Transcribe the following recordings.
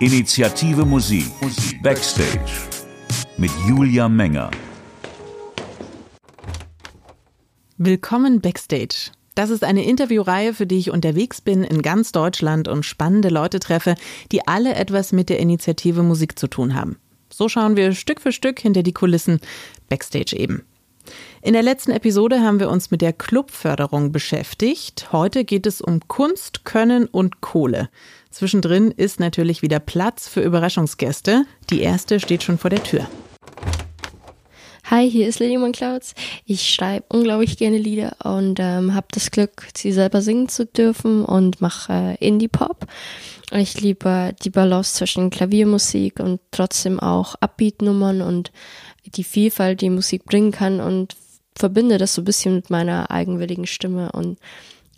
Initiative Musik Backstage mit Julia Menger. Willkommen Backstage. Das ist eine Interviewreihe, für die ich unterwegs bin in ganz Deutschland und spannende Leute treffe, die alle etwas mit der Initiative Musik zu tun haben. So schauen wir Stück für Stück hinter die Kulissen, Backstage eben. In der letzten Episode haben wir uns mit der Clubförderung beschäftigt. Heute geht es um Kunst, Können und Kohle. Zwischendrin ist natürlich wieder Platz für Überraschungsgäste. Die erste steht schon vor der Tür. Hi, hier ist Lady Clouds. Ich schreibe unglaublich gerne Lieder und ähm, habe das Glück, sie selber singen zu dürfen und mache äh, Indie-Pop. Ich liebe die Balance zwischen Klaviermusik und trotzdem auch Upbeat-Nummern und die Vielfalt, die Musik bringen kann und verbinde das so ein bisschen mit meiner eigenwilligen Stimme und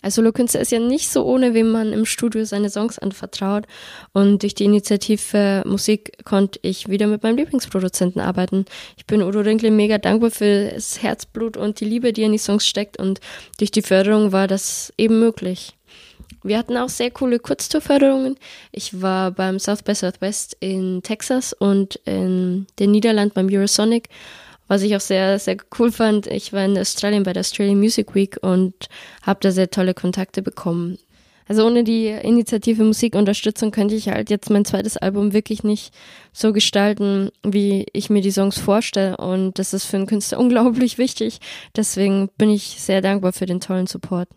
als Solokünstler ist ja nicht so ohne, wem man im Studio seine Songs anvertraut. Und durch die Initiative Musik konnte ich wieder mit meinem Lieblingsproduzenten arbeiten. Ich bin Udo Rinkle mega dankbar für das Herzblut und die Liebe, die in die Songs steckt. Und durch die Förderung war das eben möglich. Wir hatten auch sehr coole Kurztourförderungen. Ich war beim South by Southwest in Texas und in den Niederlanden beim Eurosonic was ich auch sehr, sehr cool fand, ich war in Australien bei der Australian Music Week und habe da sehr tolle Kontakte bekommen. Also ohne die Initiative Musikunterstützung könnte ich halt jetzt mein zweites Album wirklich nicht so gestalten, wie ich mir die Songs vorstelle. Und das ist für einen Künstler unglaublich wichtig. Deswegen bin ich sehr dankbar für den tollen Support.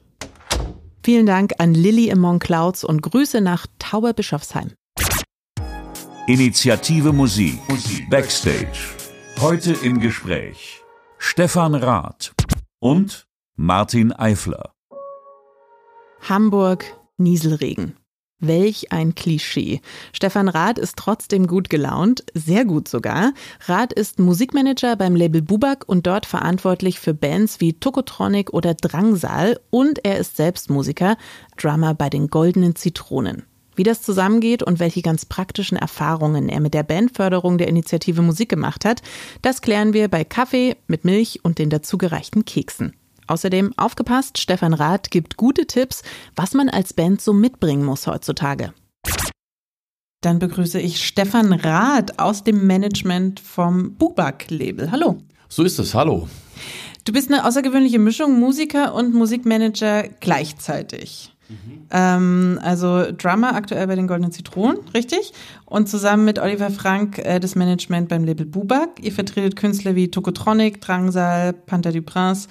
Vielen Dank an Lilly Among Clouds und Grüße nach Tauberbischofsheim. Initiative Musik Backstage Heute im Gespräch Stefan Rath und Martin Eifler. Hamburg, Nieselregen. Welch ein Klischee. Stefan Rath ist trotzdem gut gelaunt, sehr gut sogar. Rath ist Musikmanager beim Label Bubak und dort verantwortlich für Bands wie Tokotronic oder Drangsal und er ist selbst Musiker, Drummer bei den Goldenen Zitronen. Wie das zusammengeht und welche ganz praktischen Erfahrungen er mit der Bandförderung der Initiative Musik gemacht hat, das klären wir bei Kaffee mit Milch und den dazugereichten Keksen. Außerdem aufgepasst, Stefan Rath gibt gute Tipps, was man als Band so mitbringen muss heutzutage. Dann begrüße ich Stefan Rath aus dem Management vom Bubak-Label. Hallo. So ist es, hallo. Du bist eine außergewöhnliche Mischung, Musiker und Musikmanager gleichzeitig. Mhm. Ähm, also Drummer aktuell bei den Goldenen Zitronen, richtig? Und zusammen mit Oliver Frank äh, das Management beim Label Bubak. Ihr vertretet Künstler wie Tokotronic, Drangsal, Panther du Prince.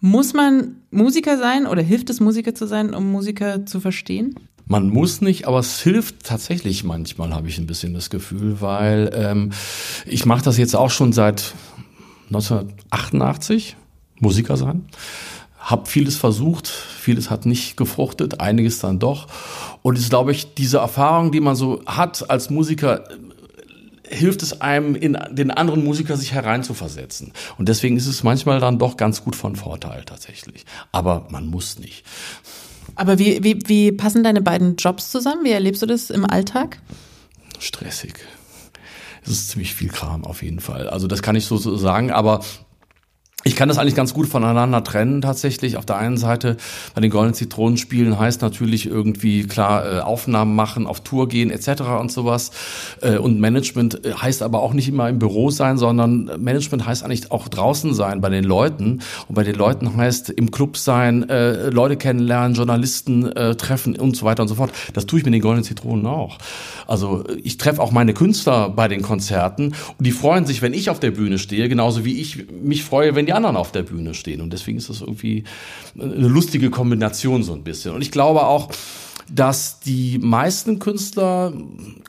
Muss man Musiker sein oder hilft es Musiker zu sein, um Musiker zu verstehen? Man muss nicht, aber es hilft tatsächlich manchmal, habe ich ein bisschen das Gefühl, weil ähm, ich mache das jetzt auch schon seit 1988, Musiker sein habe vieles versucht, vieles hat nicht gefruchtet, einiges dann doch. Und es ist, glaube ich, diese Erfahrung, die man so hat als Musiker, hilft es einem, in den anderen Musiker sich hereinzuversetzen. Und deswegen ist es manchmal dann doch ganz gut von Vorteil tatsächlich. Aber man muss nicht. Aber wie, wie, wie passen deine beiden Jobs zusammen? Wie erlebst du das im Alltag? Stressig. Es ist ziemlich viel Kram auf jeden Fall. Also das kann ich so, so sagen, aber ich kann das eigentlich ganz gut voneinander trennen tatsächlich. Auf der einen Seite bei den Goldenen Zitronen spielen heißt natürlich irgendwie klar äh, Aufnahmen machen, auf Tour gehen etc. und sowas. Äh, und Management äh, heißt aber auch nicht immer im Büro sein, sondern Management heißt eigentlich auch draußen sein bei den Leuten. Und bei den Leuten heißt im Club sein, äh, Leute kennenlernen, Journalisten äh, treffen und so weiter und so fort. Das tue ich mit den Goldenen Zitronen auch. Also ich treffe auch meine Künstler bei den Konzerten und die freuen sich, wenn ich auf der Bühne stehe, genauso wie ich mich freue, wenn die anderen auf der Bühne stehen. Und deswegen ist das irgendwie eine lustige Kombination so ein bisschen. Und ich glaube auch, dass die meisten Künstler,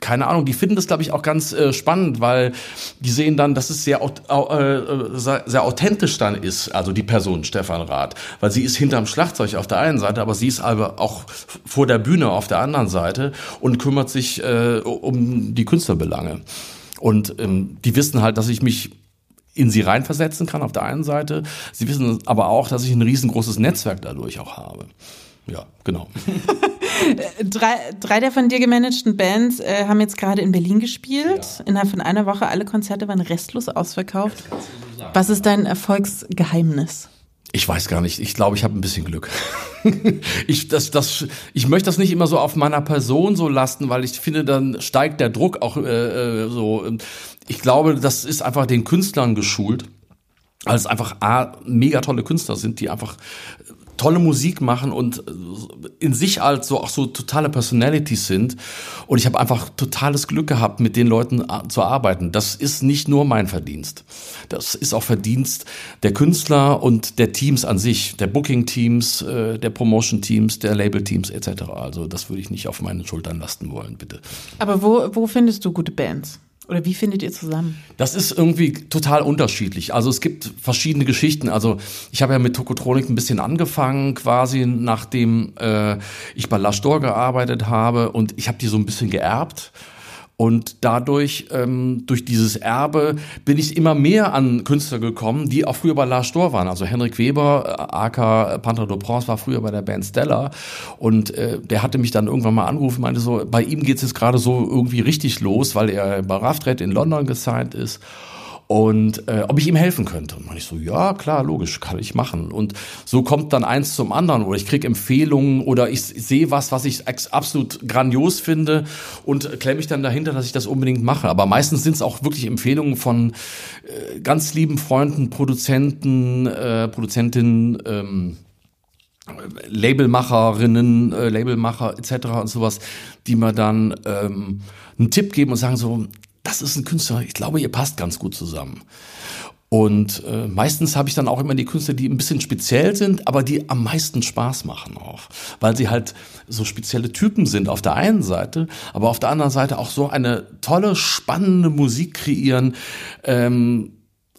keine Ahnung, die finden das, glaube ich, auch ganz äh, spannend, weil die sehen dann, dass es sehr, äh, sehr authentisch dann ist, also die Person Stefan Rath, weil sie ist hinterm Schlagzeug auf der einen Seite, aber sie ist aber auch vor der Bühne auf der anderen Seite und kümmert sich äh, um die Künstlerbelange. Und ähm, die wissen halt, dass ich mich in sie reinversetzen kann auf der einen Seite. Sie wissen aber auch, dass ich ein riesengroßes Netzwerk dadurch auch habe. Ja, genau. drei, drei der von dir gemanagten Bands äh, haben jetzt gerade in Berlin gespielt. Ja. Innerhalb von einer Woche alle Konzerte waren restlos ausverkauft. Was ist dein Erfolgsgeheimnis? Ich weiß gar nicht. Ich glaube, ich habe ein bisschen Glück. ich, das, das, ich möchte das nicht immer so auf meiner Person so lasten, weil ich finde, dann steigt der Druck auch äh, äh so. Ich glaube, das ist einfach den Künstlern geschult, weil es einfach A, mega tolle Künstler sind, die einfach tolle Musik machen und in sich halt so auch so totale Personalities sind. Und ich habe einfach totales Glück gehabt, mit den Leuten äh, zu arbeiten. Das ist nicht nur mein Verdienst. Das ist auch Verdienst der Künstler und der Teams an sich, der Booking-Teams, äh, der Promotion-Teams, der Label-Teams etc. Also das würde ich nicht auf meinen Schultern lasten wollen, bitte. Aber wo, wo findest du gute Bands? Oder wie findet ihr zusammen? Das ist irgendwie total unterschiedlich. Also es gibt verschiedene Geschichten. Also ich habe ja mit Tokotronik ein bisschen angefangen, quasi nachdem äh, ich bei Lastor gearbeitet habe und ich habe die so ein bisschen geerbt. Und dadurch, ähm, durch dieses Erbe, bin ich immer mehr an Künstler gekommen, die auch früher bei Lars Stor waren. Also Henrik Weber, äh, aka Panther de Prince, war früher bei der Band Stella. Und äh, der hatte mich dann irgendwann mal angerufen, meinte so, bei ihm geht's jetzt gerade so irgendwie richtig los, weil er bei Raftred in London gesigned ist und äh, ob ich ihm helfen könnte. Und ich so, ja, klar, logisch, kann ich machen. Und so kommt dann eins zum anderen oder ich krieg Empfehlungen oder ich sehe was, was ich absolut grandios finde und klemme mich dann dahinter, dass ich das unbedingt mache. Aber meistens sind es auch wirklich Empfehlungen von äh, ganz lieben Freunden, Produzenten, äh, Produzentinnen, ähm, Labelmacherinnen, äh, Labelmacher etc. und sowas, die mir dann ähm, einen Tipp geben und sagen so, das ist ein Künstler, ich glaube, ihr passt ganz gut zusammen. Und äh, meistens habe ich dann auch immer die Künstler, die ein bisschen speziell sind, aber die am meisten Spaß machen auch. Weil sie halt so spezielle Typen sind auf der einen Seite, aber auf der anderen Seite auch so eine tolle, spannende Musik kreieren, ähm,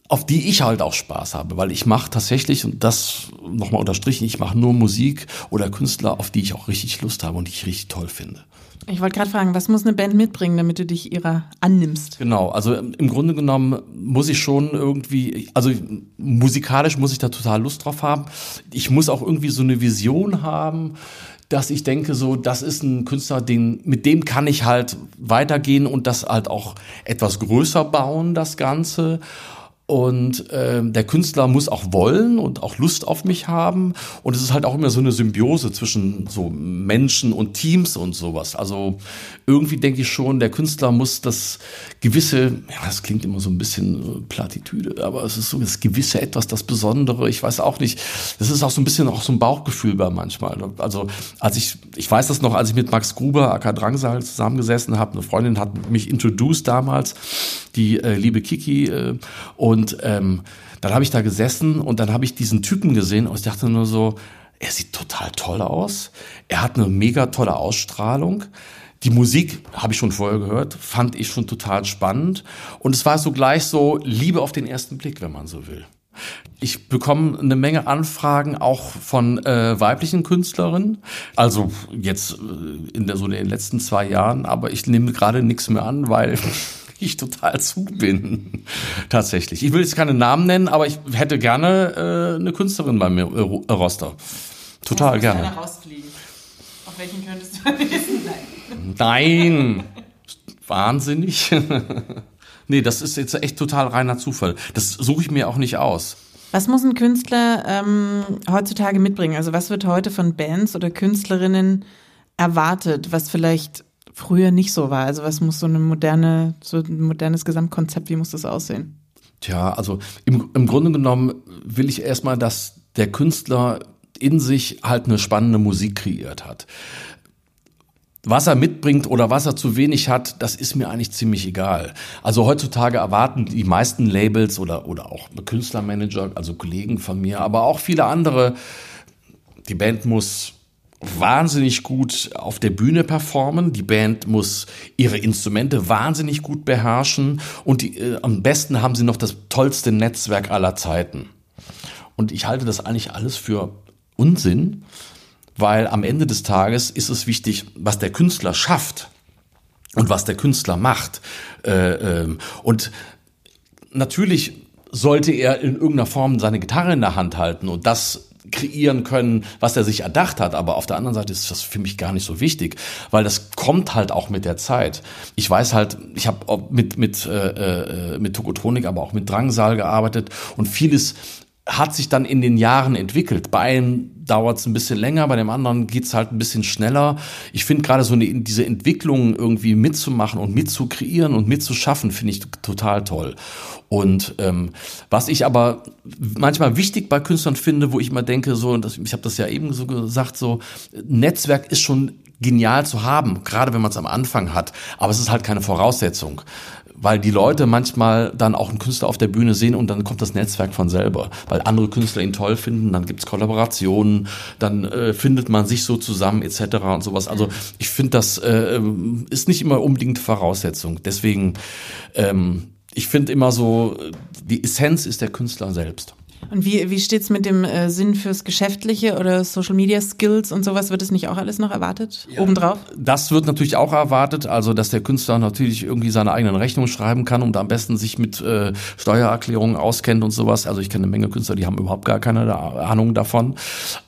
auf die ich halt auch Spaß habe. Weil ich mache tatsächlich, und das nochmal unterstrichen, ich mache nur Musik oder Künstler, auf die ich auch richtig Lust habe und die ich richtig toll finde. Ich wollte gerade fragen, was muss eine Band mitbringen, damit du dich ihrer annimmst? Genau, also im Grunde genommen muss ich schon irgendwie, also musikalisch muss ich da total Lust drauf haben. Ich muss auch irgendwie so eine Vision haben, dass ich denke, so, das ist ein Künstler, den, mit dem kann ich halt weitergehen und das halt auch etwas größer bauen, das Ganze. Und äh, der Künstler muss auch wollen und auch Lust auf mich haben. Und es ist halt auch immer so eine Symbiose zwischen so Menschen und Teams und sowas. Also irgendwie denke ich schon, der Künstler muss das gewisse, ja, das klingt immer so ein bisschen äh, Platitüde, aber es ist so das gewisse etwas, das Besondere. Ich weiß auch nicht. Das ist auch so ein bisschen auch so ein Bauchgefühl bei manchmal. Also als ich, ich weiß das noch, als ich mit Max Gruber, AK Drangsal zusammengesessen habe, eine Freundin hat mich introduced damals, die äh, liebe Kiki äh, und und ähm, dann habe ich da gesessen und dann habe ich diesen Typen gesehen und ich dachte nur so, er sieht total toll aus. Er hat eine mega tolle Ausstrahlung. Die Musik habe ich schon vorher gehört, fand ich schon total spannend. Und es war so gleich so Liebe auf den ersten Blick, wenn man so will. Ich bekomme eine Menge Anfragen auch von äh, weiblichen Künstlerinnen. Also jetzt äh, in der, so in den letzten zwei Jahren, aber ich nehme gerade nichts mehr an, weil ich total zu bin. Tatsächlich. Ich will jetzt keine Namen nennen, aber ich hätte gerne äh, eine Künstlerin bei mir, äh, Roster. Total muss gerne. rausfliegen. Auf welchen könntest du wissen? Nein. Nein. Wahnsinnig. nee, das ist jetzt echt total reiner Zufall. Das suche ich mir auch nicht aus. Was muss ein Künstler ähm, heutzutage mitbringen? Also was wird heute von Bands oder Künstlerinnen erwartet, was vielleicht früher nicht so war? Also was muss so eine moderne, so ein modernes Gesamtkonzept, wie muss das aussehen? Tja, also im, im Grunde genommen will ich erstmal, dass der Künstler in sich halt eine spannende Musik kreiert hat. Was er mitbringt oder was er zu wenig hat, das ist mir eigentlich ziemlich egal. Also heutzutage erwarten die meisten Labels oder, oder auch Künstlermanager, also Kollegen von mir, aber auch viele andere, die Band muss wahnsinnig gut auf der Bühne performen. Die Band muss ihre Instrumente wahnsinnig gut beherrschen und die, äh, am besten haben sie noch das tollste Netzwerk aller Zeiten. Und ich halte das eigentlich alles für Unsinn, weil am Ende des Tages ist es wichtig, was der Künstler schafft und was der Künstler macht. Äh, äh, und natürlich sollte er in irgendeiner Form seine Gitarre in der Hand halten und das kreieren können, was er sich erdacht hat. Aber auf der anderen Seite ist das für mich gar nicht so wichtig, weil das kommt halt auch mit der Zeit. Ich weiß halt, ich habe mit mit äh, äh, mit Tokotronik, aber auch mit Drangsal gearbeitet und vieles hat sich dann in den Jahren entwickelt. Bei einem dauert es ein bisschen länger, bei dem anderen geht's halt ein bisschen schneller. Ich finde gerade so eine, diese Entwicklung irgendwie mitzumachen und mitzukreieren und mitzuschaffen, finde ich total toll. Und ähm, was ich aber manchmal wichtig bei Künstlern finde, wo ich immer denke, so, und das, ich habe das ja eben so gesagt, so Netzwerk ist schon genial zu haben, gerade wenn man es am Anfang hat, aber es ist halt keine Voraussetzung weil die Leute manchmal dann auch einen Künstler auf der Bühne sehen und dann kommt das Netzwerk von selber, weil andere Künstler ihn toll finden, dann gibt's Kollaborationen, dann äh, findet man sich so zusammen etc. und sowas. Also ich finde, das äh, ist nicht immer unbedingt Voraussetzung. Deswegen, ähm, ich finde immer so, die Essenz ist der Künstler selbst. Und wie, wie steht's mit dem äh, Sinn fürs Geschäftliche oder Social Media Skills und sowas? Wird es nicht auch alles noch erwartet? Ja, obendrauf? Das wird natürlich auch erwartet, also dass der Künstler natürlich irgendwie seine eigenen Rechnungen schreiben kann und am besten sich mit äh, Steuererklärungen auskennt und sowas. Also ich kenne eine Menge Künstler, die haben überhaupt gar keine Ahnung davon.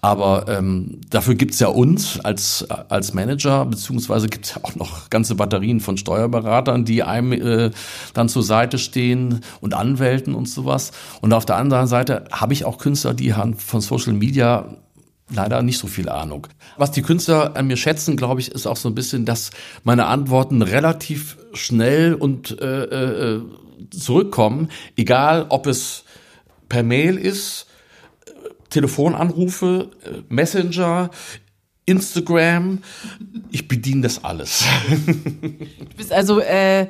Aber ähm, dafür gibt's ja uns als, als Manager, beziehungsweise gibt's ja auch noch ganze Batterien von Steuerberatern, die einem äh, dann zur Seite stehen und Anwälten und sowas. Und auf der anderen Seite habe ich auch Künstler, die haben von Social Media leider nicht so viel Ahnung. Was die Künstler an mir schätzen, glaube ich, ist auch so ein bisschen, dass meine Antworten relativ schnell und äh, äh, zurückkommen, egal ob es per Mail ist, Telefonanrufe, Messenger, Instagram. Ich bediene das alles. Du bist also äh,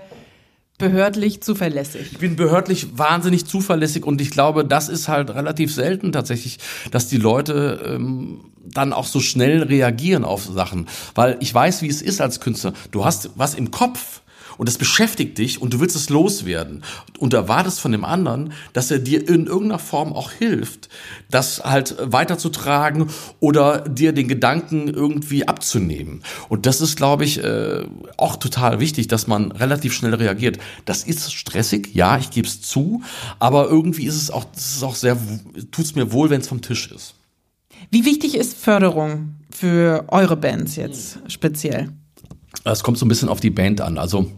behördlich zuverlässig. Ich bin behördlich wahnsinnig zuverlässig und ich glaube, das ist halt relativ selten tatsächlich, dass die Leute ähm, dann auch so schnell reagieren auf Sachen, weil ich weiß, wie es ist als Künstler. Du hast was im Kopf und das beschäftigt dich und du willst es loswerden und erwartest von dem anderen, dass er dir in irgendeiner Form auch hilft, das halt weiterzutragen oder dir den Gedanken irgendwie abzunehmen. Und das ist, glaube ich, äh, auch total wichtig, dass man relativ schnell reagiert. Das ist stressig, ja, ich gebe es zu, aber irgendwie ist es auch, das ist auch sehr, tut's mir wohl, wenn es vom Tisch ist. Wie wichtig ist Förderung für eure Bands jetzt speziell? Es kommt so ein bisschen auf die Band an. Also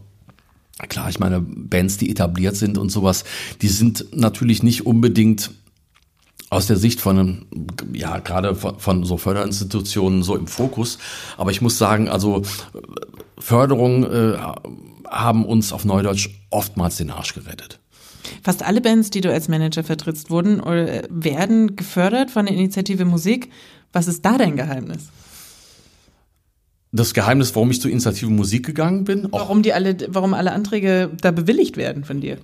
Klar, ich meine, Bands, die etabliert sind und sowas, die sind natürlich nicht unbedingt aus der Sicht von, ja, gerade von, von so Förderinstitutionen so im Fokus. Aber ich muss sagen, also Förderung äh, haben uns auf Neudeutsch oftmals den Arsch gerettet. Fast alle Bands, die du als Manager vertrittst, wurden oder werden gefördert von der Initiative Musik. Was ist da dein Geheimnis? Das Geheimnis, warum ich zur Initiative Musik gegangen bin. Warum die alle, warum alle Anträge da bewilligt werden von dir?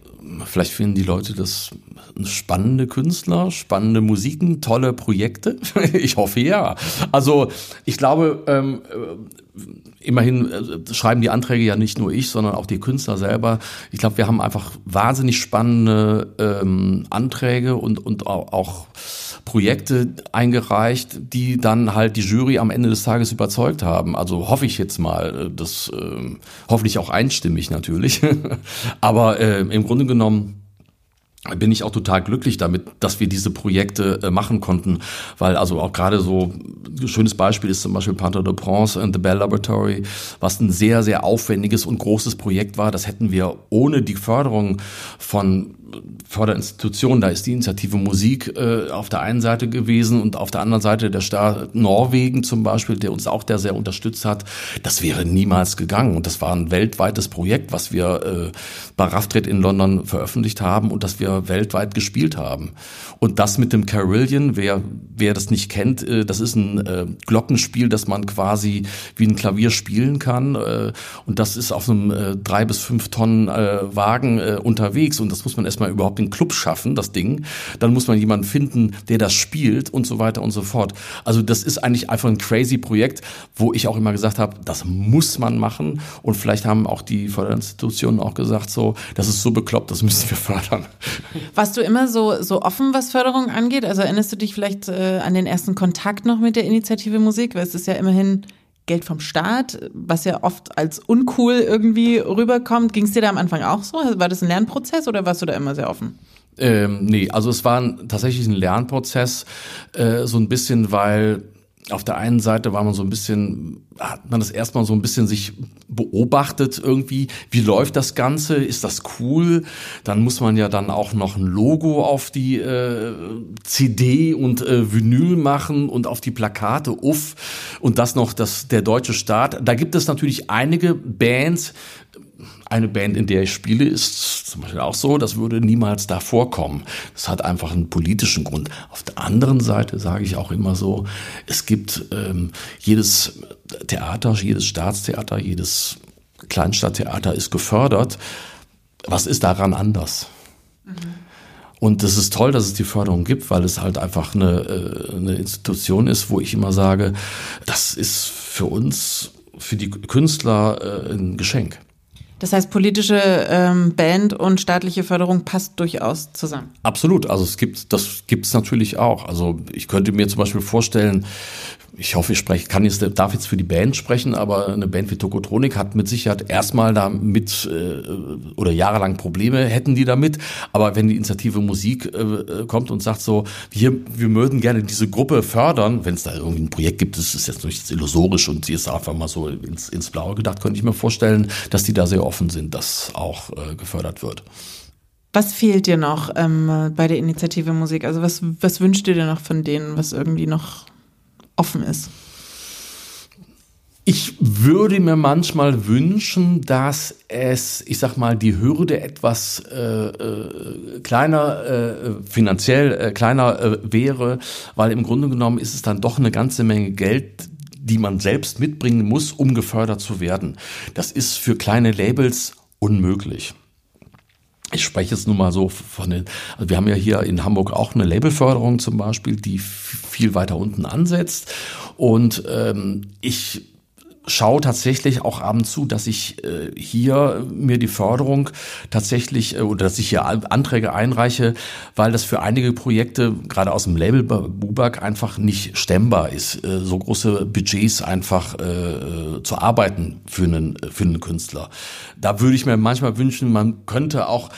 Vielleicht finden die Leute das spannende Künstler, spannende Musiken, tolle Projekte. ich hoffe ja. Also ich glaube, ähm, äh, immerhin äh, schreiben die Anträge ja nicht nur ich, sondern auch die Künstler selber. Ich glaube, wir haben einfach wahnsinnig spannende ähm, Anträge und und auch Projekte eingereicht, die dann halt die Jury am Ende des Tages überzeugt haben. Also hoffe ich jetzt mal, äh, das äh, hoffentlich auch einstimmig natürlich. Aber äh, im Grunde genommen bin ich auch total glücklich damit, dass wir diese Projekte äh, machen konnten, weil also auch gerade so ein schönes Beispiel ist zum Beispiel Panther de Prince and the Bell Laboratory, was ein sehr, sehr aufwendiges und großes Projekt war. Das hätten wir ohne die Förderung von Förderinstitutionen, da ist die Initiative Musik äh, auf der einen Seite gewesen und auf der anderen Seite der Staat Norwegen zum Beispiel, der uns auch der sehr unterstützt hat. Das wäre niemals gegangen und das war ein weltweites Projekt, was wir äh, bei Raftred in London veröffentlicht haben und das wir weltweit gespielt haben. Und das mit dem Carillion, wer wer das nicht kennt, äh, das ist ein äh, Glockenspiel, das man quasi wie ein Klavier spielen kann äh, und das ist auf einem äh, drei bis fünf Tonnen äh, Wagen äh, unterwegs und das muss man erst erstmal überhaupt den Club schaffen, das Ding. Dann muss man jemanden finden, der das spielt und so weiter und so fort. Also das ist eigentlich einfach ein crazy Projekt, wo ich auch immer gesagt habe, das muss man machen. Und vielleicht haben auch die Förderinstitutionen auch gesagt, so, das ist so bekloppt, das müssen wir fördern. Warst du immer so, so offen, was Förderung angeht? Also erinnerst du dich vielleicht äh, an den ersten Kontakt noch mit der Initiative Musik? Weil es ist ja immerhin Geld vom Staat, was ja oft als uncool irgendwie rüberkommt. Ging es dir da am Anfang auch so? War das ein Lernprozess oder warst du da immer sehr offen? Ähm, nee, also es war ein, tatsächlich ein Lernprozess, äh, so ein bisschen, weil auf der einen Seite war man so ein bisschen, hat man das erstmal so ein bisschen sich beobachtet irgendwie, wie läuft das Ganze, ist das cool? Dann muss man ja dann auch noch ein Logo auf die äh, CD und äh, Vinyl machen und auf die Plakate, uff, und das noch das, der deutsche Staat. Da gibt es natürlich einige Bands, eine Band, in der ich spiele, ist zum Beispiel auch so, das würde niemals da vorkommen. Das hat einfach einen politischen Grund. Auf der anderen Seite sage ich auch immer so, es gibt ähm, jedes Theater, jedes Staatstheater, jedes Kleinstadttheater ist gefördert. Was ist daran anders? Mhm. Und es ist toll, dass es die Förderung gibt, weil es halt einfach eine, äh, eine Institution ist, wo ich immer sage, das ist für uns, für die Künstler äh, ein Geschenk. Das heißt, politische ähm, Band und staatliche Förderung passt durchaus zusammen. Absolut. Also es gibt, das gibt es natürlich auch. Also ich könnte mir zum Beispiel vorstellen, ich hoffe, ich spreche, kann jetzt, darf jetzt für die Band sprechen, aber eine Band wie Tokotronik hat mit Sicherheit erstmal damit äh, oder jahrelang Probleme hätten die damit. Aber wenn die Initiative Musik äh, kommt und sagt so, wir, wir würden gerne diese Gruppe fördern, wenn es da irgendwie ein Projekt gibt, das ist jetzt nicht illusorisch und sie ist einfach mal so ins, ins Blaue gedacht, könnte ich mir vorstellen, dass die da sehr offen sind, dass auch äh, gefördert wird. Was fehlt dir noch ähm, bei der Initiative Musik? Also was, was wünschst du dir noch von denen, was irgendwie noch offen ist? Ich würde mir manchmal wünschen, dass es, ich sag mal, die Hürde etwas äh, äh, kleiner, äh, finanziell äh, kleiner äh, wäre, weil im Grunde genommen ist es dann doch eine ganze Menge Geld, die man selbst mitbringen muss, um gefördert zu werden. Das ist für kleine Labels unmöglich ich spreche jetzt nur mal so von den, also wir haben ja hier in Hamburg auch eine Labelförderung zum Beispiel, die viel weiter unten ansetzt. Und ähm, ich schaue tatsächlich auch abends zu, dass ich äh, hier mir die Förderung tatsächlich äh, oder dass ich hier Anträge einreiche, weil das für einige Projekte gerade aus dem Label Bubak einfach nicht stemmbar ist, äh, so große Budgets einfach äh, zu arbeiten für einen für einen Künstler. Da würde ich mir manchmal wünschen, man könnte auch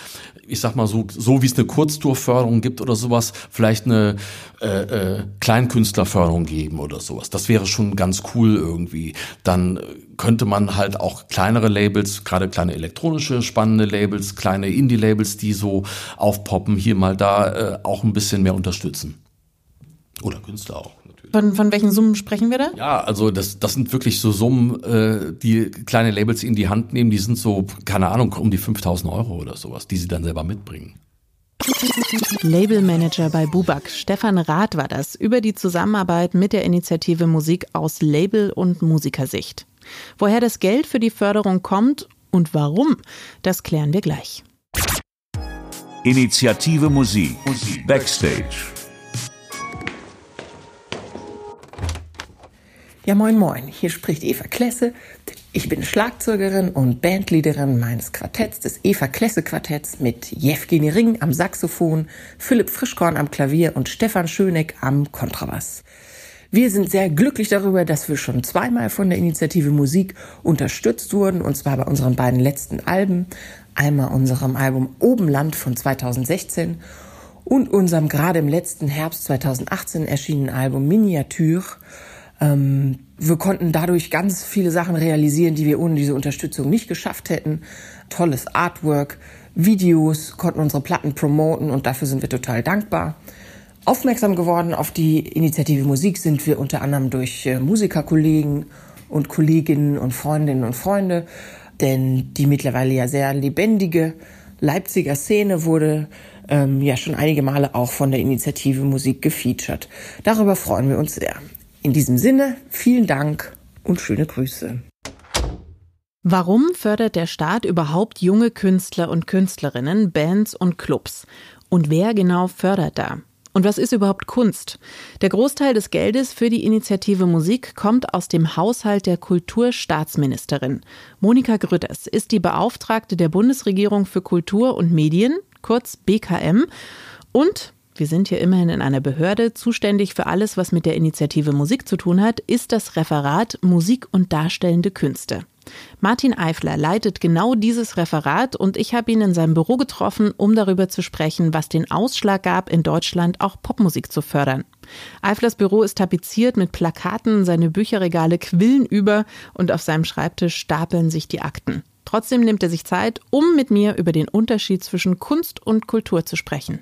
ich sag mal so, so wie es eine Kurztourförderung gibt oder sowas, vielleicht eine äh, äh, Kleinkünstlerförderung geben oder sowas. Das wäre schon ganz cool irgendwie. Dann könnte man halt auch kleinere Labels, gerade kleine elektronische spannende Labels, kleine Indie-Labels, die so aufpoppen, hier mal da äh, auch ein bisschen mehr unterstützen. Oder Künstler auch. Von, von welchen Summen sprechen wir da? Ja, also das, das sind wirklich so Summen, äh, die kleine Labels in die Hand nehmen. Die sind so, keine Ahnung, um die 5000 Euro oder sowas, die sie dann selber mitbringen. Labelmanager bei Bubak, Stefan Rath war das, über die Zusammenarbeit mit der Initiative Musik aus Label- und Musikersicht. Woher das Geld für die Förderung kommt und warum, das klären wir gleich. Initiative Musik, Backstage. Ja, moin, moin. Hier spricht Eva Klesse. Ich bin Schlagzeugerin und Bandleaderin meines Quartetts, des Eva Klesse Quartetts, mit Jewgeni Ring am Saxophon, Philipp Frischkorn am Klavier und Stefan Schöneck am Kontrabass. Wir sind sehr glücklich darüber, dass wir schon zweimal von der Initiative Musik unterstützt wurden, und zwar bei unseren beiden letzten Alben. Einmal unserem Album Obenland von 2016 und unserem gerade im letzten Herbst 2018 erschienenen Album Miniatur. Ähm, wir konnten dadurch ganz viele Sachen realisieren, die wir ohne diese Unterstützung nicht geschafft hätten. Tolles Artwork, Videos, konnten unsere Platten promoten und dafür sind wir total dankbar. Aufmerksam geworden auf die Initiative Musik sind wir unter anderem durch äh, Musikerkollegen und Kolleginnen und Freundinnen und Freunde, denn die mittlerweile ja sehr lebendige Leipziger Szene wurde ähm, ja schon einige Male auch von der Initiative Musik gefeatured. Darüber freuen wir uns sehr. In diesem Sinne, vielen Dank und schöne Grüße. Warum fördert der Staat überhaupt junge Künstler und Künstlerinnen, Bands und Clubs? Und wer genau fördert da? Und was ist überhaupt Kunst? Der Großteil des Geldes für die Initiative Musik kommt aus dem Haushalt der Kulturstaatsministerin. Monika Grütters ist die Beauftragte der Bundesregierung für Kultur und Medien, kurz BKM, und wir sind hier immerhin in einer Behörde, zuständig für alles, was mit der Initiative Musik zu tun hat, ist das Referat Musik und Darstellende Künste. Martin Eifler leitet genau dieses Referat und ich habe ihn in seinem Büro getroffen, um darüber zu sprechen, was den Ausschlag gab, in Deutschland auch Popmusik zu fördern. Eiflers Büro ist tapeziert mit Plakaten, seine Bücherregale quillen über und auf seinem Schreibtisch stapeln sich die Akten. Trotzdem nimmt er sich Zeit, um mit mir über den Unterschied zwischen Kunst und Kultur zu sprechen.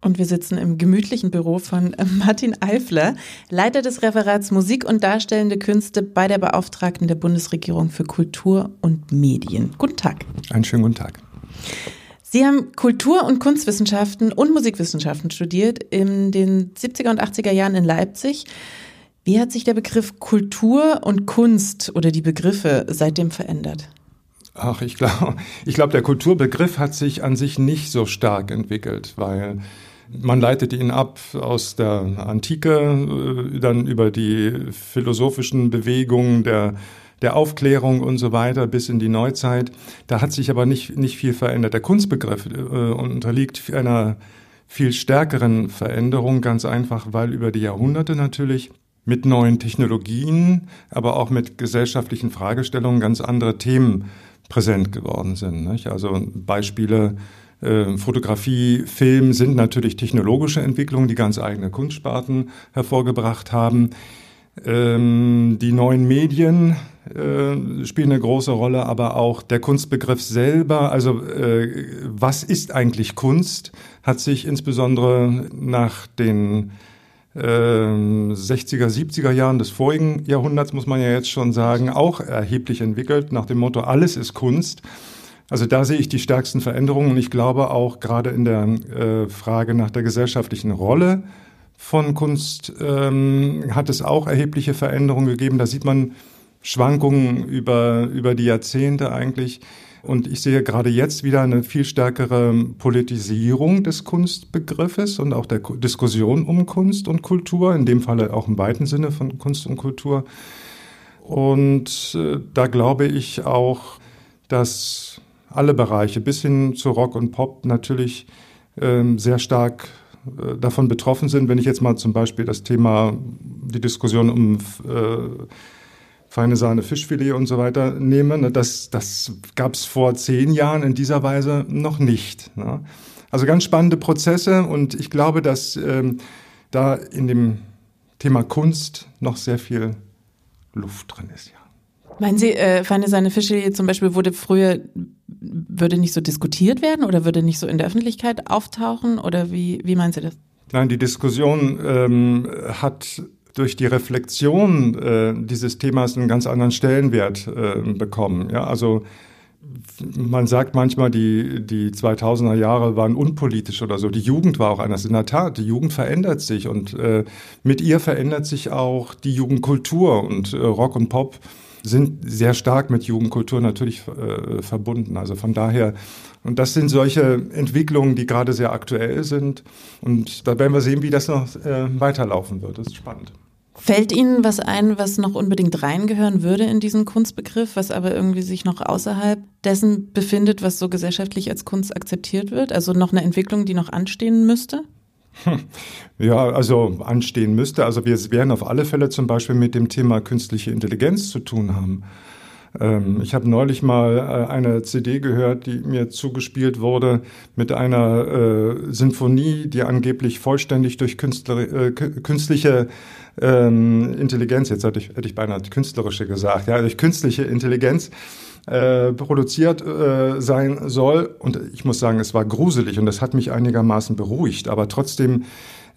Und wir sitzen im gemütlichen Büro von Martin Eifler, Leiter des Referats Musik und Darstellende Künste bei der Beauftragten der Bundesregierung für Kultur und Medien. Guten Tag. Einen schönen guten Tag. Sie haben Kultur- und Kunstwissenschaften und Musikwissenschaften studiert in den 70er und 80er Jahren in Leipzig. Wie hat sich der Begriff Kultur und Kunst oder die Begriffe seitdem verändert? Ach, ich glaube, ich glaube, der Kulturbegriff hat sich an sich nicht so stark entwickelt, weil man leitet ihn ab aus der Antike, äh, dann über die philosophischen Bewegungen der, der Aufklärung und so weiter bis in die Neuzeit. Da hat sich aber nicht, nicht viel verändert. Der Kunstbegriff äh, unterliegt einer viel stärkeren Veränderung, ganz einfach, weil über die Jahrhunderte natürlich mit neuen Technologien, aber auch mit gesellschaftlichen Fragestellungen ganz andere Themen präsent geworden sind. Nicht? Also Beispiele äh, Fotografie, Film sind natürlich technologische Entwicklungen, die ganz eigene Kunstsparten hervorgebracht haben. Ähm, die neuen Medien äh, spielen eine große Rolle, aber auch der Kunstbegriff selber, also äh, was ist eigentlich Kunst, hat sich insbesondere nach den 60er, ähm, 70er Jahren des vorigen Jahrhunderts, muss man ja jetzt schon sagen, auch erheblich entwickelt, nach dem Motto, alles ist Kunst. Also da sehe ich die stärksten Veränderungen und ich glaube auch gerade in der äh, Frage nach der gesellschaftlichen Rolle von Kunst ähm, hat es auch erhebliche Veränderungen gegeben. Da sieht man Schwankungen über, über die Jahrzehnte eigentlich. Und ich sehe gerade jetzt wieder eine viel stärkere Politisierung des Kunstbegriffes und auch der Diskussion um Kunst und Kultur, in dem Falle auch im weiten Sinne von Kunst und Kultur. Und äh, da glaube ich auch, dass alle Bereiche bis hin zu Rock und Pop natürlich äh, sehr stark äh, davon betroffen sind. Wenn ich jetzt mal zum Beispiel das Thema, die Diskussion um äh, feine Sahne, Fischfilet und so weiter nehme. Ne, das, das gab es vor zehn Jahren in dieser Weise noch nicht. Ne? Also ganz spannende Prozesse und ich glaube, dass ähm, da in dem Thema Kunst noch sehr viel Luft drin ist. Ja. Meinen Sie, äh, feine Sahne, Fischfilet zum Beispiel wurde früher, würde nicht so diskutiert werden oder würde nicht so in der Öffentlichkeit auftauchen oder wie, wie meinen Sie das? Nein, die Diskussion ähm, hat durch die Reflexion äh, dieses Themas einen ganz anderen Stellenwert äh, bekommen. Ja, also man sagt manchmal, die, die 2000er Jahre waren unpolitisch oder so. Die Jugend war auch anders. In der Tat, die Jugend verändert sich und äh, mit ihr verändert sich auch die Jugendkultur und äh, Rock und Pop sind sehr stark mit Jugendkultur natürlich äh, verbunden. Also von daher, und das sind solche Entwicklungen, die gerade sehr aktuell sind. Und da werden wir sehen, wie das noch äh, weiterlaufen wird. Das ist spannend. Fällt Ihnen was ein, was noch unbedingt reingehören würde in diesen Kunstbegriff, was aber irgendwie sich noch außerhalb dessen befindet, was so gesellschaftlich als Kunst akzeptiert wird? Also noch eine Entwicklung, die noch anstehen müsste? Ja, also anstehen müsste. Also wir werden auf alle Fälle zum Beispiel mit dem Thema künstliche Intelligenz zu tun haben. Ähm, ich habe neulich mal äh, eine CD gehört, die mir zugespielt wurde mit einer äh, Sinfonie, die angeblich vollständig durch äh, künstliche ähm, Intelligenz, jetzt hätte ich beinahe künstlerische gesagt, ja, durch künstliche Intelligenz äh, produziert äh, sein soll. Und ich muss sagen, es war gruselig und das hat mich einigermaßen beruhigt. Aber trotzdem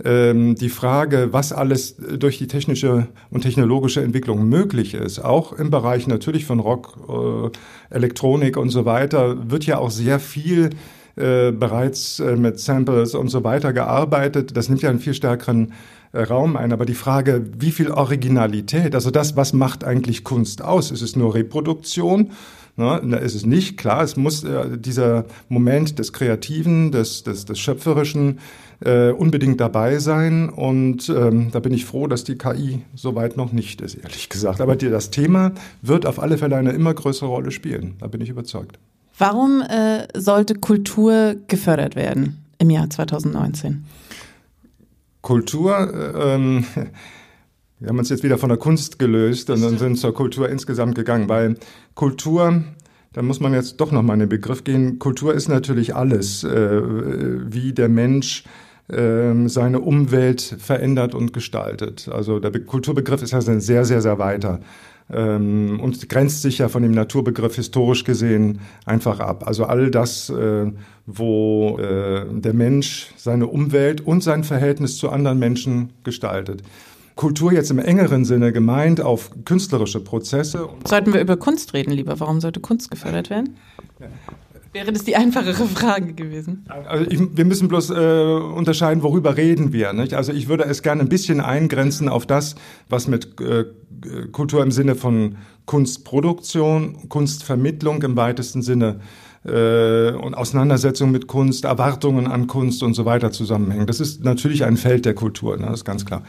ähm, die Frage, was alles durch die technische und technologische Entwicklung möglich ist, auch im Bereich natürlich von Rock, äh, Elektronik und so weiter, wird ja auch sehr viel äh, bereits äh, mit Samples und so weiter gearbeitet. Das nimmt ja einen viel stärkeren äh, Raum ein. Aber die Frage, wie viel Originalität, also das, was macht eigentlich Kunst aus? Ist es nur Reproduktion? Ne, da ist es nicht klar. Es muss äh, dieser Moment des Kreativen, des, des, des Schöpferischen äh, unbedingt dabei sein. Und ähm, da bin ich froh, dass die KI soweit noch nicht ist, ehrlich gesagt. Aber die, das Thema wird auf alle Fälle eine immer größere Rolle spielen. Da bin ich überzeugt. Warum äh, sollte Kultur gefördert werden? im Jahr 2019? Kultur, ähm, wir haben uns jetzt wieder von der Kunst gelöst und dann sind zur Kultur insgesamt gegangen, weil Kultur, da muss man jetzt doch nochmal in den Begriff gehen, Kultur ist natürlich alles, äh, wie der Mensch äh, seine Umwelt verändert und gestaltet. Also der Be Kulturbegriff ist ja ein sehr, sehr, sehr weiter ähm, und grenzt sich ja von dem Naturbegriff historisch gesehen einfach ab. Also all das, äh, wo äh, der Mensch seine Umwelt und sein Verhältnis zu anderen Menschen gestaltet. Kultur jetzt im engeren Sinne gemeint auf künstlerische Prozesse. Sollten wir über Kunst reden, lieber? Warum sollte Kunst gefördert werden? Wäre das die einfachere Frage gewesen? Also ich, wir müssen bloß äh, unterscheiden, worüber reden wir. Nicht? Also ich würde es gerne ein bisschen eingrenzen auf das, was mit äh, Kultur im Sinne von Kunstproduktion, Kunstvermittlung im weitesten Sinne äh, und Auseinandersetzung mit Kunst, Erwartungen an Kunst und so weiter zusammenhängt. Das ist natürlich ein Feld der Kultur, ne? das ist ganz klar.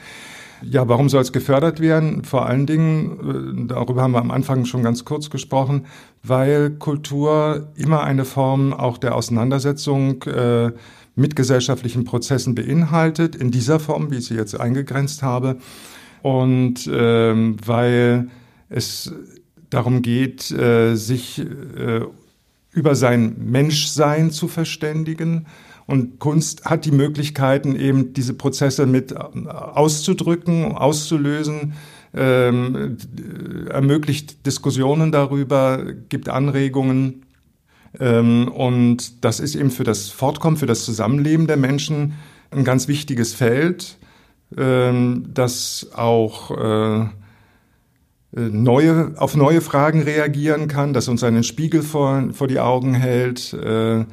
Ja, warum soll es gefördert werden? Vor allen Dingen, äh, darüber haben wir am Anfang schon ganz kurz gesprochen, weil Kultur immer eine Form auch der Auseinandersetzung äh, mit gesellschaftlichen Prozessen beinhaltet, in dieser Form, wie ich sie jetzt eingegrenzt habe. Und ähm, weil es darum geht, äh, sich äh, über sein Menschsein zu verständigen, und Kunst hat die Möglichkeiten, eben diese Prozesse mit äh, auszudrücken, auszulösen, ähm, ermöglicht Diskussionen darüber, gibt Anregungen. Ähm, und das ist eben für das Fortkommen, für das Zusammenleben der Menschen ein ganz wichtiges Feld, ähm, das auch äh, neue, auf neue Fragen reagieren kann, das uns einen Spiegel vor, vor die Augen hält, äh,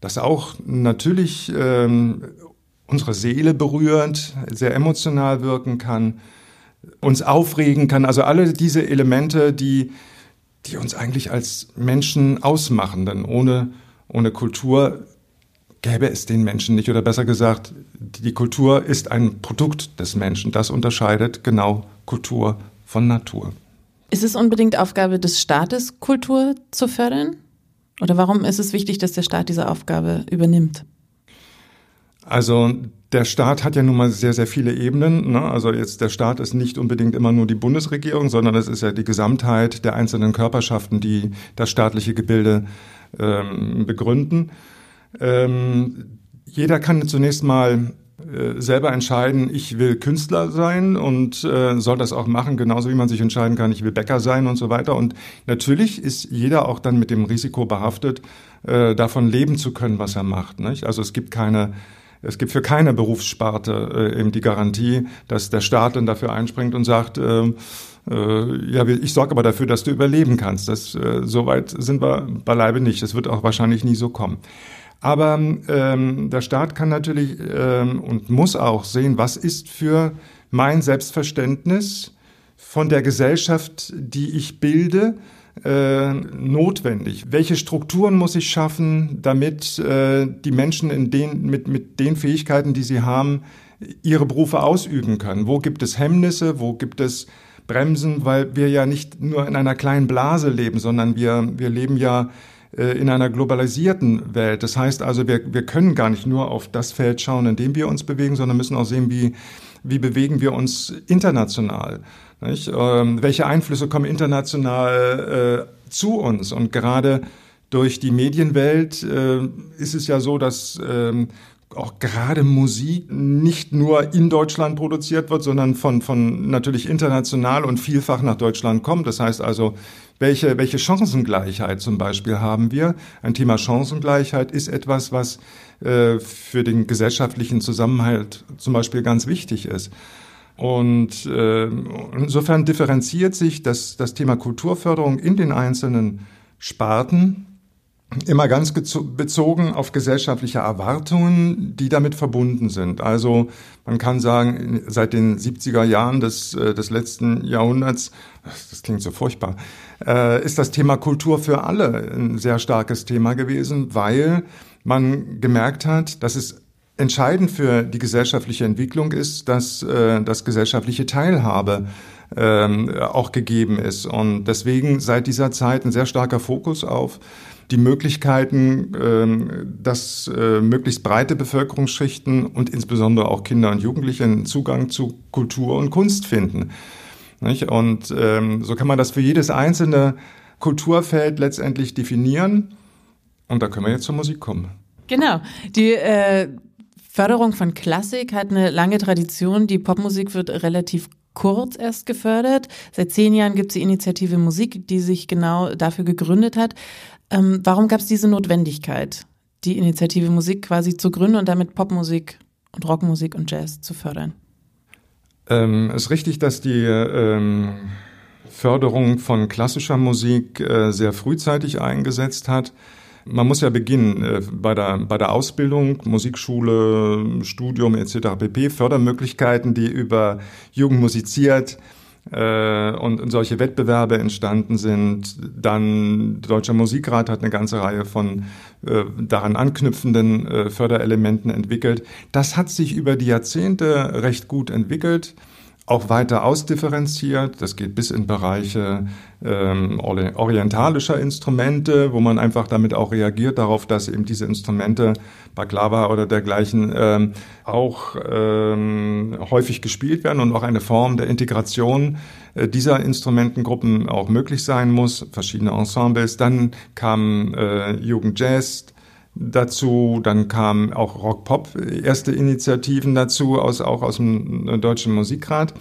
das auch natürlich ähm, unsere Seele berührt, sehr emotional wirken kann, uns aufregen kann. Also alle diese Elemente, die, die uns eigentlich als Menschen ausmachen. Denn ohne, ohne Kultur gäbe es den Menschen nicht. Oder besser gesagt, die Kultur ist ein Produkt des Menschen. Das unterscheidet genau Kultur von Natur. Ist es unbedingt Aufgabe des Staates, Kultur zu fördern? Oder warum ist es wichtig, dass der Staat diese Aufgabe übernimmt? Also der Staat hat ja nun mal sehr, sehr viele Ebenen. Ne? Also jetzt der Staat ist nicht unbedingt immer nur die Bundesregierung, sondern es ist ja die Gesamtheit der einzelnen Körperschaften, die das staatliche Gebilde ähm, begründen. Ähm, jeder kann zunächst mal selber entscheiden, ich will Künstler sein und äh, soll das auch machen, genauso wie man sich entscheiden kann, ich will Bäcker sein und so weiter. Und natürlich ist jeder auch dann mit dem Risiko behaftet, äh, davon leben zu können, was er macht. Nicht? Also es gibt keine es gibt für keine Berufssparte äh, eben die Garantie, dass der Staat dann dafür einspringt und sagt, äh, äh, ja, ich sorge aber dafür, dass du überleben kannst. Das, äh, so weit sind wir beileibe nicht. Das wird auch wahrscheinlich nie so kommen. Aber ähm, der Staat kann natürlich ähm, und muss auch sehen, was ist für mein Selbstverständnis von der Gesellschaft, die ich bilde, äh, notwendig? Welche Strukturen muss ich schaffen, damit äh, die Menschen in den, mit, mit den Fähigkeiten, die sie haben, ihre Berufe ausüben können? Wo gibt es Hemmnisse? Wo gibt es Bremsen? Weil wir ja nicht nur in einer kleinen Blase leben, sondern wir, wir leben ja in einer globalisierten Welt. Das heißt also, wir, wir können gar nicht nur auf das Feld schauen, in dem wir uns bewegen, sondern müssen auch sehen, wie, wie bewegen wir uns international. Nicht? Ähm, welche Einflüsse kommen international äh, zu uns? Und gerade durch die Medienwelt äh, ist es ja so, dass ähm, auch gerade Musik nicht nur in Deutschland produziert wird, sondern von, von natürlich international und vielfach nach Deutschland kommt. Das heißt also, welche, welche Chancengleichheit zum Beispiel haben wir? Ein Thema Chancengleichheit ist etwas, was äh, für den gesellschaftlichen Zusammenhalt zum Beispiel ganz wichtig ist. Und äh, insofern differenziert sich das, das Thema Kulturförderung in den einzelnen Sparten immer ganz bezogen auf gesellschaftliche Erwartungen, die damit verbunden sind. Also man kann sagen, seit den 70er Jahren des, äh, des letzten Jahrhunderts, das klingt so furchtbar, äh, ist das Thema Kultur für alle ein sehr starkes Thema gewesen, weil man gemerkt hat, dass es entscheidend für die gesellschaftliche Entwicklung ist, dass äh, das gesellschaftliche Teilhabe ähm, auch gegeben ist. Und deswegen seit dieser Zeit ein sehr starker Fokus auf die Möglichkeiten, ähm, dass äh, möglichst breite Bevölkerungsschichten und insbesondere auch Kinder und Jugendliche einen Zugang zu Kultur und Kunst finden. Und ähm, so kann man das für jedes einzelne Kulturfeld letztendlich definieren. Und da können wir jetzt zur Musik kommen. Genau. Die äh, Förderung von Klassik hat eine lange Tradition. Die Popmusik wird relativ kurz erst gefördert. Seit zehn Jahren gibt es die Initiative Musik, die sich genau dafür gegründet hat. Ähm, warum gab es diese Notwendigkeit, die Initiative Musik quasi zu gründen und damit Popmusik und Rockmusik und Jazz zu fördern? Ähm, es ist richtig, dass die ähm, Förderung von klassischer Musik äh, sehr frühzeitig eingesetzt hat. Man muss ja beginnen äh, bei, der, bei der Ausbildung, Musikschule, Studium etc. pp. Fördermöglichkeiten, die über Jugend musiziert äh, und, solche Wettbewerbe entstanden sind. Dann Deutscher Musikrat hat eine ganze Reihe von äh, daran anknüpfenden äh, Förderelementen entwickelt. Das hat sich über die Jahrzehnte recht gut entwickelt auch weiter ausdifferenziert. Das geht bis in Bereiche ähm, orientalischer Instrumente, wo man einfach damit auch reagiert darauf, dass eben diese Instrumente, Baklava oder dergleichen, ähm, auch ähm, häufig gespielt werden und auch eine Form der Integration äh, dieser Instrumentengruppen auch möglich sein muss, verschiedene Ensembles. Dann kam äh, Jugendjazz, dazu. Dann kamen auch Rock-Pop erste Initiativen dazu, aus, auch aus dem Deutschen Musikrat.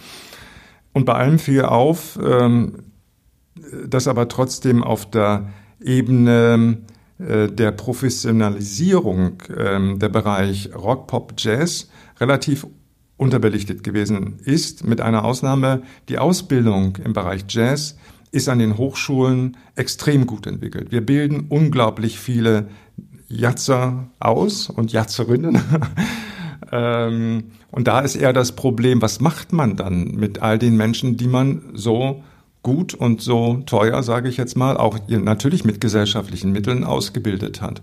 Und bei allem fiel auf, ähm, dass aber trotzdem auf der Ebene äh, der Professionalisierung ähm, der Bereich Rock, Pop, Jazz relativ unterbelichtet gewesen ist, mit einer Ausnahme, die Ausbildung im Bereich Jazz ist an den Hochschulen extrem gut entwickelt. Wir bilden unglaublich viele Jatzer aus und Jatzerinnen. ähm, und da ist eher das Problem, was macht man dann mit all den Menschen, die man so gut und so teuer, sage ich jetzt mal, auch natürlich mit gesellschaftlichen Mitteln ausgebildet hat.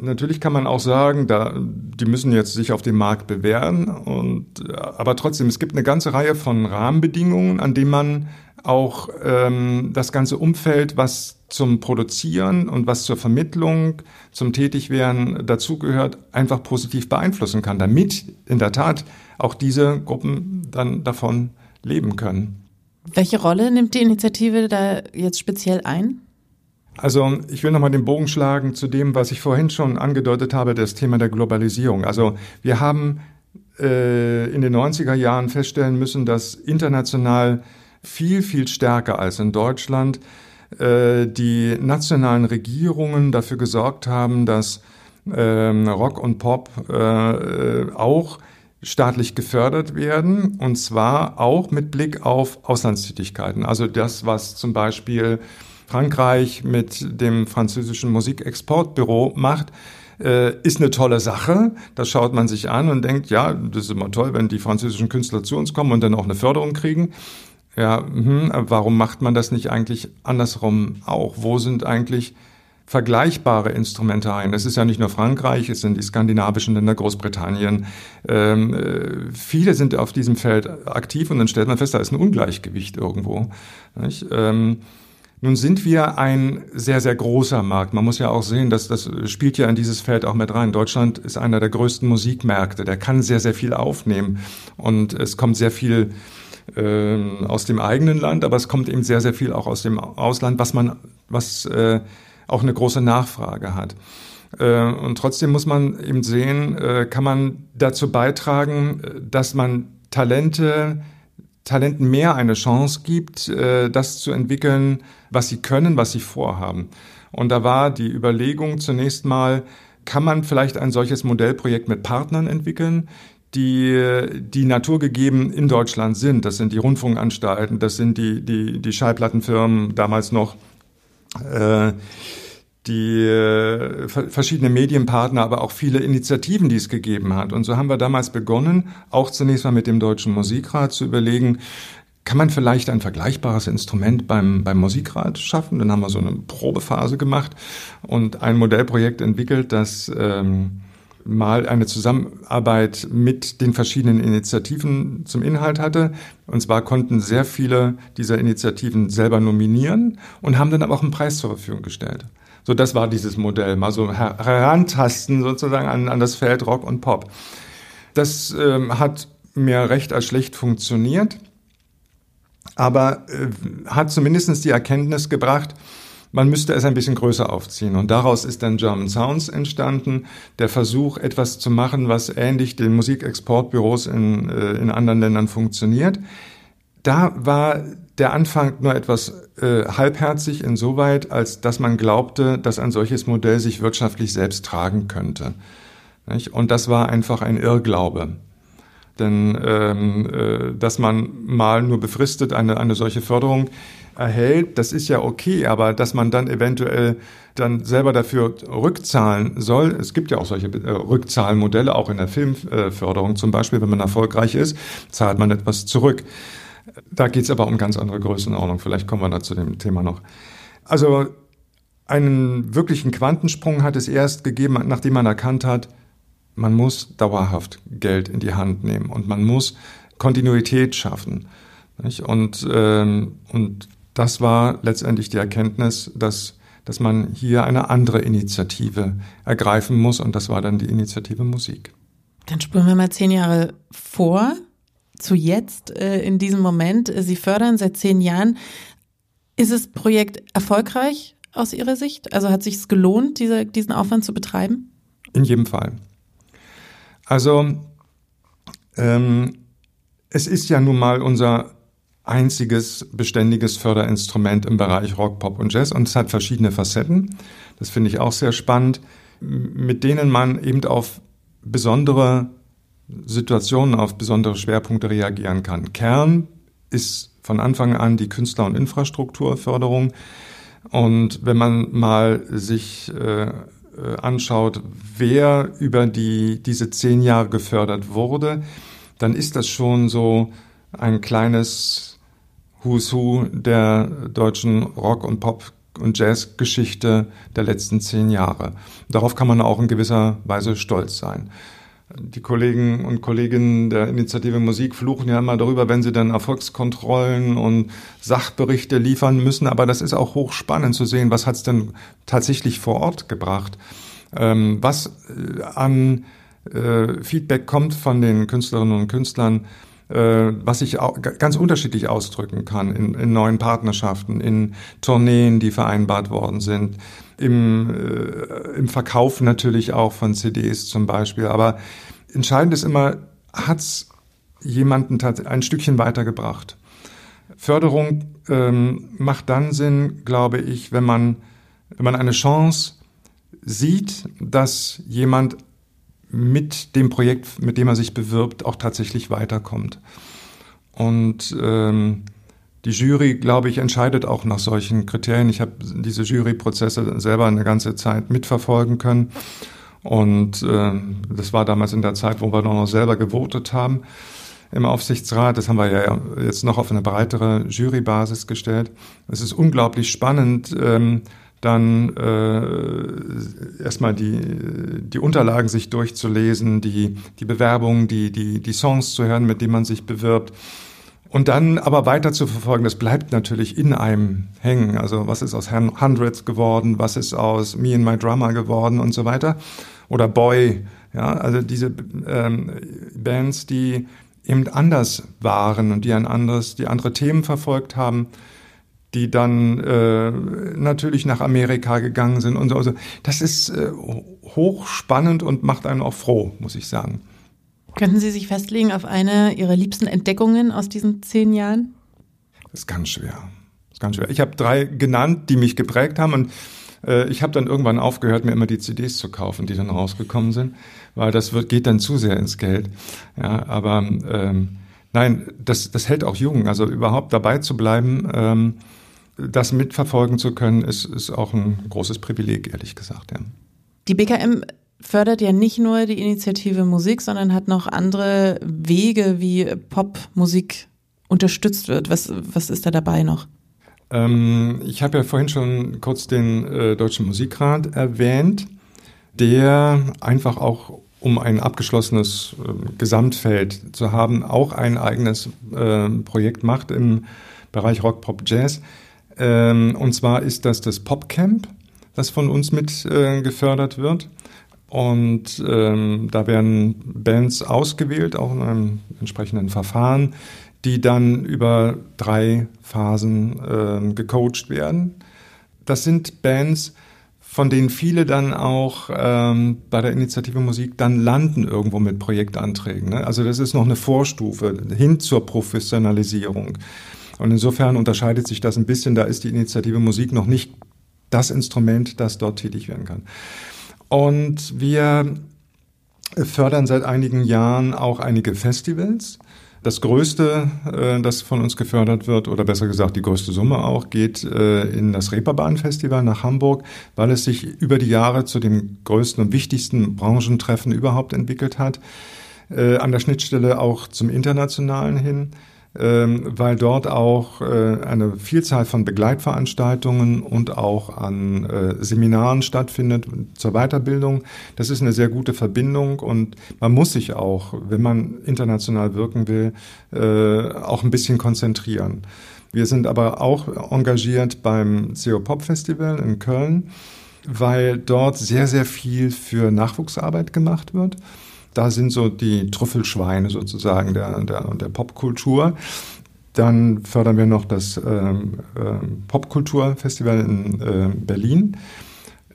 Natürlich kann man auch sagen, da, die müssen jetzt sich auf dem Markt bewähren und, aber trotzdem, es gibt eine ganze Reihe von Rahmenbedingungen, an denen man auch ähm, das ganze Umfeld, was zum Produzieren und was zur Vermittlung, zum Tätigwerden dazugehört, einfach positiv beeinflussen kann, damit in der Tat auch diese Gruppen dann davon leben können. Welche Rolle nimmt die Initiative da jetzt speziell ein? Also ich will nochmal den Bogen schlagen zu dem, was ich vorhin schon angedeutet habe, das Thema der Globalisierung. Also wir haben äh, in den 90er Jahren feststellen müssen, dass international viel, viel stärker als in Deutschland äh, die nationalen Regierungen dafür gesorgt haben, dass ähm, Rock und Pop äh, auch staatlich gefördert werden und zwar auch mit Blick auf Auslandstätigkeiten. Also das, was zum Beispiel Frankreich mit dem französischen Musikexportbüro macht, äh, ist eine tolle Sache. Das schaut man sich an und denkt, ja, das ist immer toll, wenn die französischen Künstler zu uns kommen und dann auch eine Förderung kriegen. Ja, hm, warum macht man das nicht eigentlich andersrum auch? Wo sind eigentlich vergleichbare Instrumentarien? Es ist ja nicht nur Frankreich, es sind die skandinavischen Länder, Großbritannien. Ähm, äh, viele sind auf diesem Feld aktiv und dann stellt man fest, da ist ein Ungleichgewicht irgendwo. Ähm, nun sind wir ein sehr, sehr großer Markt. Man muss ja auch sehen, dass das spielt ja in dieses Feld auch mit rein. Deutschland ist einer der größten Musikmärkte. Der kann sehr, sehr viel aufnehmen. Und es kommt sehr viel äh, aus dem eigenen Land, aber es kommt eben sehr, sehr viel auch aus dem Ausland, was man, was äh, auch eine große Nachfrage hat. Äh, und trotzdem muss man eben sehen, äh, kann man dazu beitragen, dass man Talente, Talenten mehr eine Chance gibt, äh, das zu entwickeln, was sie können, was sie vorhaben. Und da war die Überlegung zunächst mal, kann man vielleicht ein solches Modellprojekt mit Partnern entwickeln, die, die naturgegeben in Deutschland sind. Das sind die Rundfunkanstalten, das sind die, die, die Schallplattenfirmen, damals noch äh, die äh, verschiedene Medienpartner, aber auch viele Initiativen, die es gegeben hat. Und so haben wir damals begonnen, auch zunächst mal mit dem Deutschen Musikrat zu überlegen, kann man vielleicht ein vergleichbares Instrument beim, beim Musikrat schaffen? Dann haben wir so eine Probephase gemacht und ein Modellprojekt entwickelt, das ähm, mal eine Zusammenarbeit mit den verschiedenen Initiativen zum Inhalt hatte. Und zwar konnten sehr viele dieser Initiativen selber nominieren und haben dann aber auch einen Preis zur Verfügung gestellt. So, das war dieses Modell, mal so herantasten sozusagen an, an das Feld Rock und Pop. Das ähm, hat mehr recht als schlecht funktioniert, aber äh, hat zumindest die Erkenntnis gebracht, man müsste es ein bisschen größer aufziehen. Und daraus ist dann German Sounds entstanden, der Versuch, etwas zu machen, was ähnlich den Musikexportbüros in, äh, in anderen Ländern funktioniert. Da war der Anfang nur etwas äh, halbherzig insoweit, als dass man glaubte, dass ein solches Modell sich wirtschaftlich selbst tragen könnte. Nicht? Und das war einfach ein Irrglaube. Denn ähm, äh, dass man mal nur befristet eine, eine solche Förderung erhält, das ist ja okay, aber dass man dann eventuell dann selber dafür rückzahlen soll, es gibt ja auch solche äh, Rückzahlmodelle, auch in der Filmförderung zum Beispiel, wenn man erfolgreich ist, zahlt man etwas zurück. Da geht es aber um ganz andere Größenordnung, vielleicht kommen wir da zu dem Thema noch. Also einen wirklichen Quantensprung hat es erst gegeben, nachdem man erkannt hat, man muss dauerhaft Geld in die Hand nehmen und man muss Kontinuität schaffen. Und, ähm, und das war letztendlich die Erkenntnis, dass, dass man hier eine andere Initiative ergreifen muss und das war dann die Initiative Musik. Dann spulen wir mal zehn Jahre vor zu jetzt, äh, in diesem Moment. Sie fördern seit zehn Jahren. Ist das Projekt erfolgreich aus Ihrer Sicht? Also hat sich es gelohnt, diese, diesen Aufwand zu betreiben? In jedem Fall. Also ähm, es ist ja nun mal unser einziges beständiges Förderinstrument im Bereich Rock, Pop und Jazz und es hat verschiedene Facetten. Das finde ich auch sehr spannend, mit denen man eben auf besondere Situationen, auf besondere Schwerpunkte reagieren kann. Kern ist von Anfang an die Künstler- und Infrastrukturförderung. Und wenn man mal sich äh, anschaut, wer über die, diese zehn Jahre gefördert wurde, dann ist das schon so ein kleines Who's Who der deutschen Rock- und Pop- und Jazzgeschichte der letzten zehn Jahre. Darauf kann man auch in gewisser Weise stolz sein. Die Kollegen und Kolleginnen der Initiative Musik fluchen ja immer darüber, wenn sie dann Erfolgskontrollen und Sachberichte liefern müssen. Aber das ist auch hochspannend zu sehen, was hat es denn tatsächlich vor Ort gebracht. Ähm, was äh, an äh, Feedback kommt von den Künstlerinnen und Künstlern, äh, was sich ganz unterschiedlich ausdrücken kann in, in, neuen Partnerschaften, in Tourneen, die vereinbart worden sind, im, äh, im Verkauf natürlich auch von CDs zum Beispiel. Aber entscheidend ist immer, hat's jemanden ein Stückchen weitergebracht. Förderung ähm, macht dann Sinn, glaube ich, wenn man, wenn man eine Chance sieht, dass jemand mit dem Projekt, mit dem er sich bewirbt, auch tatsächlich weiterkommt. Und ähm, die Jury, glaube ich, entscheidet auch nach solchen Kriterien. Ich habe diese Juryprozesse selber eine ganze Zeit mitverfolgen können. Und äh, das war damals in der Zeit, wo wir noch selber gewotet haben im Aufsichtsrat. Das haben wir ja jetzt noch auf eine breitere Jurybasis gestellt. Es ist unglaublich spannend, ähm, dann äh, erstmal die, die Unterlagen sich durchzulesen, die, die Bewerbungen, die, die, die Songs zu hören, mit denen man sich bewirbt. Und dann aber weiter zu verfolgen, das bleibt natürlich in einem hängen. Also was ist aus Hundreds geworden, was ist aus Me and My Drummer geworden und so weiter. Oder Boy, ja, also diese ähm, Bands, die eben anders waren und die ein anderes, die andere Themen verfolgt haben die dann äh, natürlich nach Amerika gegangen sind und so. Also das ist äh, hochspannend und macht einen auch froh, muss ich sagen. Könnten Sie sich festlegen auf eine Ihrer liebsten Entdeckungen aus diesen zehn Jahren? Das ist ganz schwer. Das ist ganz schwer. Ich habe drei genannt, die mich geprägt haben und äh, ich habe dann irgendwann aufgehört, mir immer die CDs zu kaufen, die dann rausgekommen sind, weil das wird, geht dann zu sehr ins Geld. Ja, aber ähm, nein, das, das hält auch jung. Also überhaupt dabei zu bleiben. Ähm, das mitverfolgen zu können, ist, ist auch ein großes Privileg, ehrlich gesagt. Ja. Die BKM fördert ja nicht nur die Initiative Musik, sondern hat noch andere Wege, wie Popmusik unterstützt wird. Was, was ist da dabei noch? Ähm, ich habe ja vorhin schon kurz den äh, Deutschen Musikrat erwähnt, der einfach auch um ein abgeschlossenes äh, Gesamtfeld zu haben, auch ein eigenes äh, Projekt macht im Bereich Rock, Pop, Jazz. Ähm, und zwar ist das das Popcamp, das von uns mit äh, gefördert wird. Und ähm, da werden Bands ausgewählt, auch in einem entsprechenden Verfahren, die dann über drei Phasen äh, gecoacht werden. Das sind Bands, von denen viele dann auch ähm, bei der Initiative Musik dann landen irgendwo mit Projektanträgen. Ne? Also das ist noch eine Vorstufe hin zur Professionalisierung. Und insofern unterscheidet sich das ein bisschen. Da ist die Initiative Musik noch nicht das Instrument, das dort tätig werden kann. Und wir fördern seit einigen Jahren auch einige Festivals. Das größte, äh, das von uns gefördert wird, oder besser gesagt die größte Summe auch, geht äh, in das Reeperbahn-Festival nach Hamburg, weil es sich über die Jahre zu dem größten und wichtigsten Branchentreffen überhaupt entwickelt hat. Äh, an der Schnittstelle auch zum Internationalen hin. Ähm, weil dort auch äh, eine Vielzahl von Begleitveranstaltungen und auch an äh, Seminaren stattfindet zur Weiterbildung. Das ist eine sehr gute Verbindung und man muss sich auch, wenn man international wirken will, äh, auch ein bisschen konzentrieren. Wir sind aber auch engagiert beim CO Pop Festival in Köln, weil dort sehr, sehr viel für Nachwuchsarbeit gemacht wird da sind so die Trüffelschweine sozusagen der, der, der Popkultur. Dann fördern wir noch das ähm, äh, Popkulturfestival in äh, Berlin,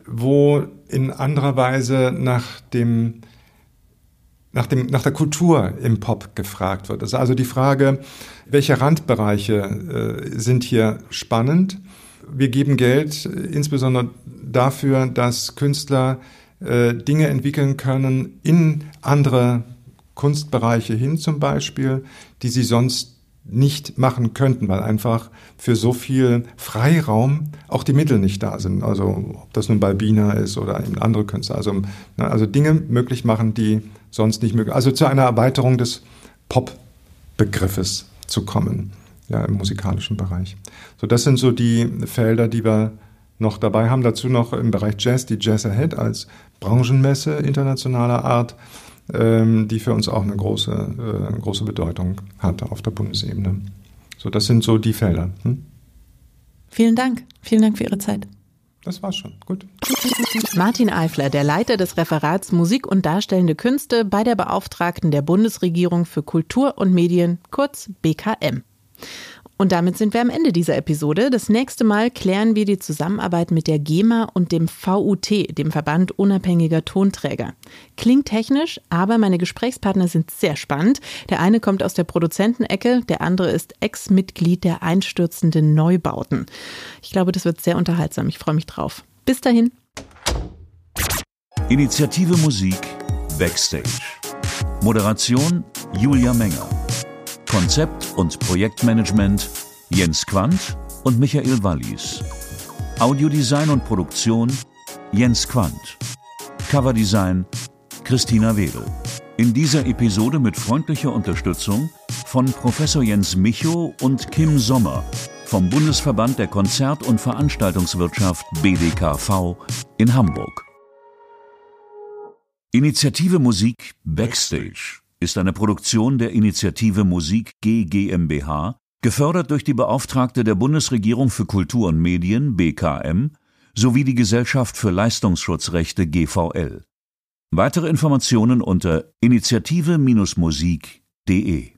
wo in anderer Weise nach dem nach, dem, nach der Kultur im Pop gefragt wird. Also die Frage, welche Randbereiche äh, sind hier spannend? Wir geben Geld äh, insbesondere dafür, dass Künstler äh, Dinge entwickeln können in andere Kunstbereiche hin zum Beispiel, die sie sonst nicht machen könnten, weil einfach für so viel Freiraum auch die Mittel nicht da sind. Also ob das nun Balbina ist oder eben andere Künstler. Also, ne, also Dinge möglich machen, die sonst nicht möglich Also zu einer Erweiterung des Pop-Begriffes zu kommen, ja, im musikalischen Bereich. So, das sind so die Felder, die wir noch dabei haben. Dazu noch im Bereich Jazz die Jazz Ahead als Branchenmesse internationaler Art, ähm, die für uns auch eine große, äh, große Bedeutung hat auf der Bundesebene. So, das sind so die Felder. Hm? Vielen Dank. Vielen Dank für Ihre Zeit. Das war's schon. Gut. Martin Eifler, der Leiter des Referats Musik und Darstellende Künste bei der Beauftragten der Bundesregierung für Kultur und Medien, kurz BKM. Und damit sind wir am Ende dieser Episode. Das nächste Mal klären wir die Zusammenarbeit mit der GEMA und dem VUT, dem Verband unabhängiger Tonträger. Klingt technisch, aber meine Gesprächspartner sind sehr spannend. Der eine kommt aus der Produzentenecke, der andere ist Ex-Mitglied der einstürzenden Neubauten. Ich glaube, das wird sehr unterhaltsam. Ich freue mich drauf. Bis dahin. Initiative Musik Backstage. Moderation Julia Menger. Konzept und Projektmanagement Jens Quandt und Michael Wallis. Audiodesign und Produktion Jens Quandt. Coverdesign Christina Wedel. In dieser Episode mit freundlicher Unterstützung von Professor Jens Micho und Kim Sommer vom Bundesverband der Konzert- und Veranstaltungswirtschaft BDKV in Hamburg. Initiative Musik Backstage ist eine Produktion der Initiative Musik G GmbH, gefördert durch die Beauftragte der Bundesregierung für Kultur und Medien BKM sowie die Gesellschaft für Leistungsschutzrechte GVL. Weitere Informationen unter initiative-musik.de